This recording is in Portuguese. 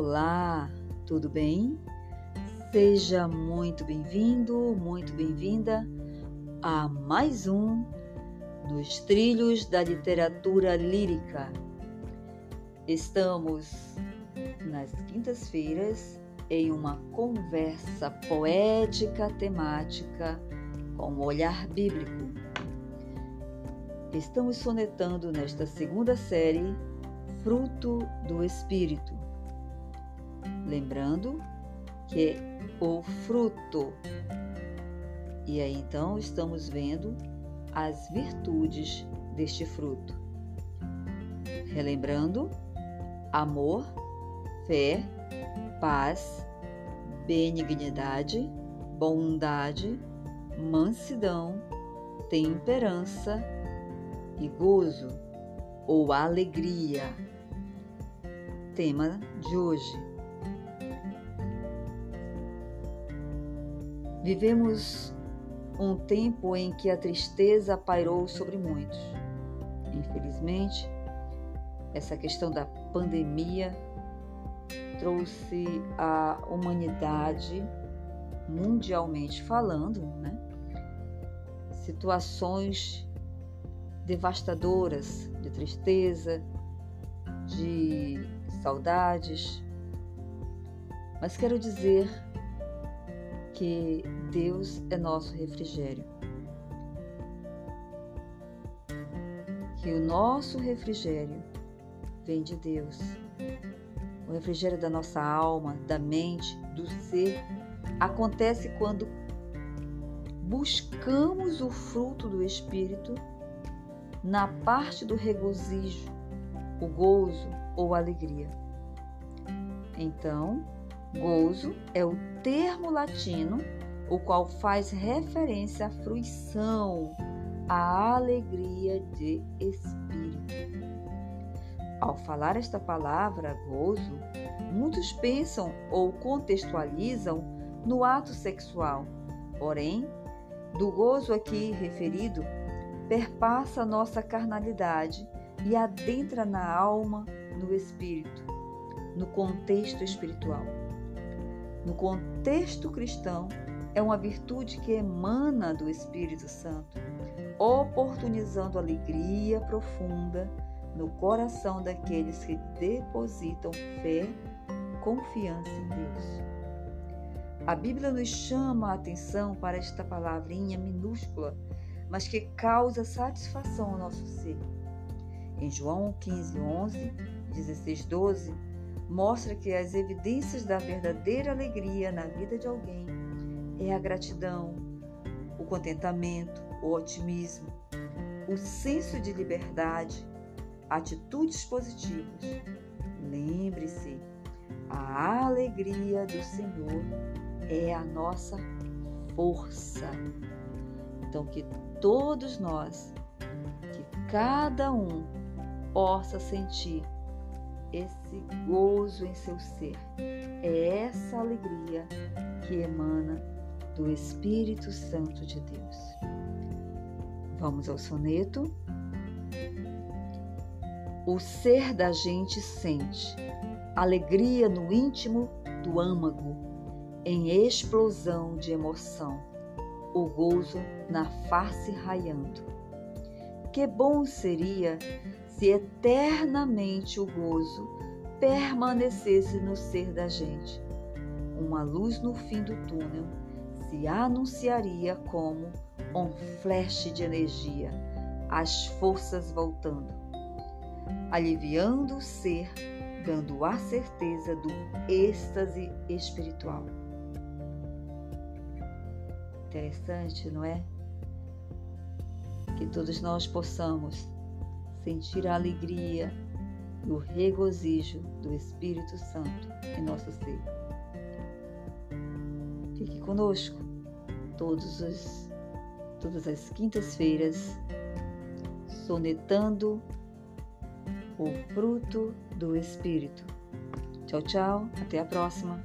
Olá, tudo bem? Seja muito bem-vindo, muito bem-vinda a mais um Nos Trilhos da Literatura Lírica. Estamos nas quintas-feiras em uma conversa poética temática com olhar bíblico. Estamos sonetando nesta segunda série Fruto do Espírito Lembrando que o fruto. E aí então estamos vendo as virtudes deste fruto. Relembrando: amor, fé, paz, benignidade, bondade, mansidão, temperança e gozo ou alegria. Tema de hoje Vivemos um tempo em que a tristeza pairou sobre muitos. Infelizmente, essa questão da pandemia trouxe à humanidade, mundialmente falando, né, situações devastadoras de tristeza, de saudades. Mas quero dizer que Deus é nosso refrigério. Que o nosso refrigério vem de Deus. O refrigério da nossa alma, da mente, do ser, acontece quando buscamos o fruto do Espírito na parte do regozijo, o gozo ou alegria. Então, Gozo é o termo latino o qual faz referência à fruição, à alegria de espírito. Ao falar esta palavra, gozo, muitos pensam ou contextualizam no ato sexual. Porém, do gozo aqui referido, perpassa nossa carnalidade e adentra na alma, no espírito, no contexto espiritual. No contexto cristão, é uma virtude que emana do Espírito Santo, oportunizando alegria profunda no coração daqueles que depositam fé, confiança em Deus. A Bíblia nos chama a atenção para esta palavrinha minúscula, mas que causa satisfação ao nosso ser. Em João 15, 11, 16, 12, mostra que as evidências da verdadeira alegria na vida de alguém é a gratidão, o contentamento, o otimismo, o senso de liberdade, atitudes positivas. Lembre-se, a alegria do Senhor é a nossa força. Então, que todos nós, que cada um possa sentir esse gozo em seu ser. É essa alegria que emana do Espírito Santo de Deus. Vamos ao soneto. O ser da gente sente alegria no íntimo do âmago, em explosão de emoção, o gozo na face raiando. Que bom seria se eternamente o gozo permanecesse no ser da gente. Uma luz no fim do túnel se anunciaria como um flash de energia, as forças voltando, aliviando o ser, dando a certeza do êxtase espiritual. Interessante, não é? Que todos nós possamos sentir a alegria e o regozijo do Espírito Santo em nosso ser. Fique conosco todos os, todas as quintas-feiras, sonetando o fruto do Espírito. Tchau, tchau, até a próxima.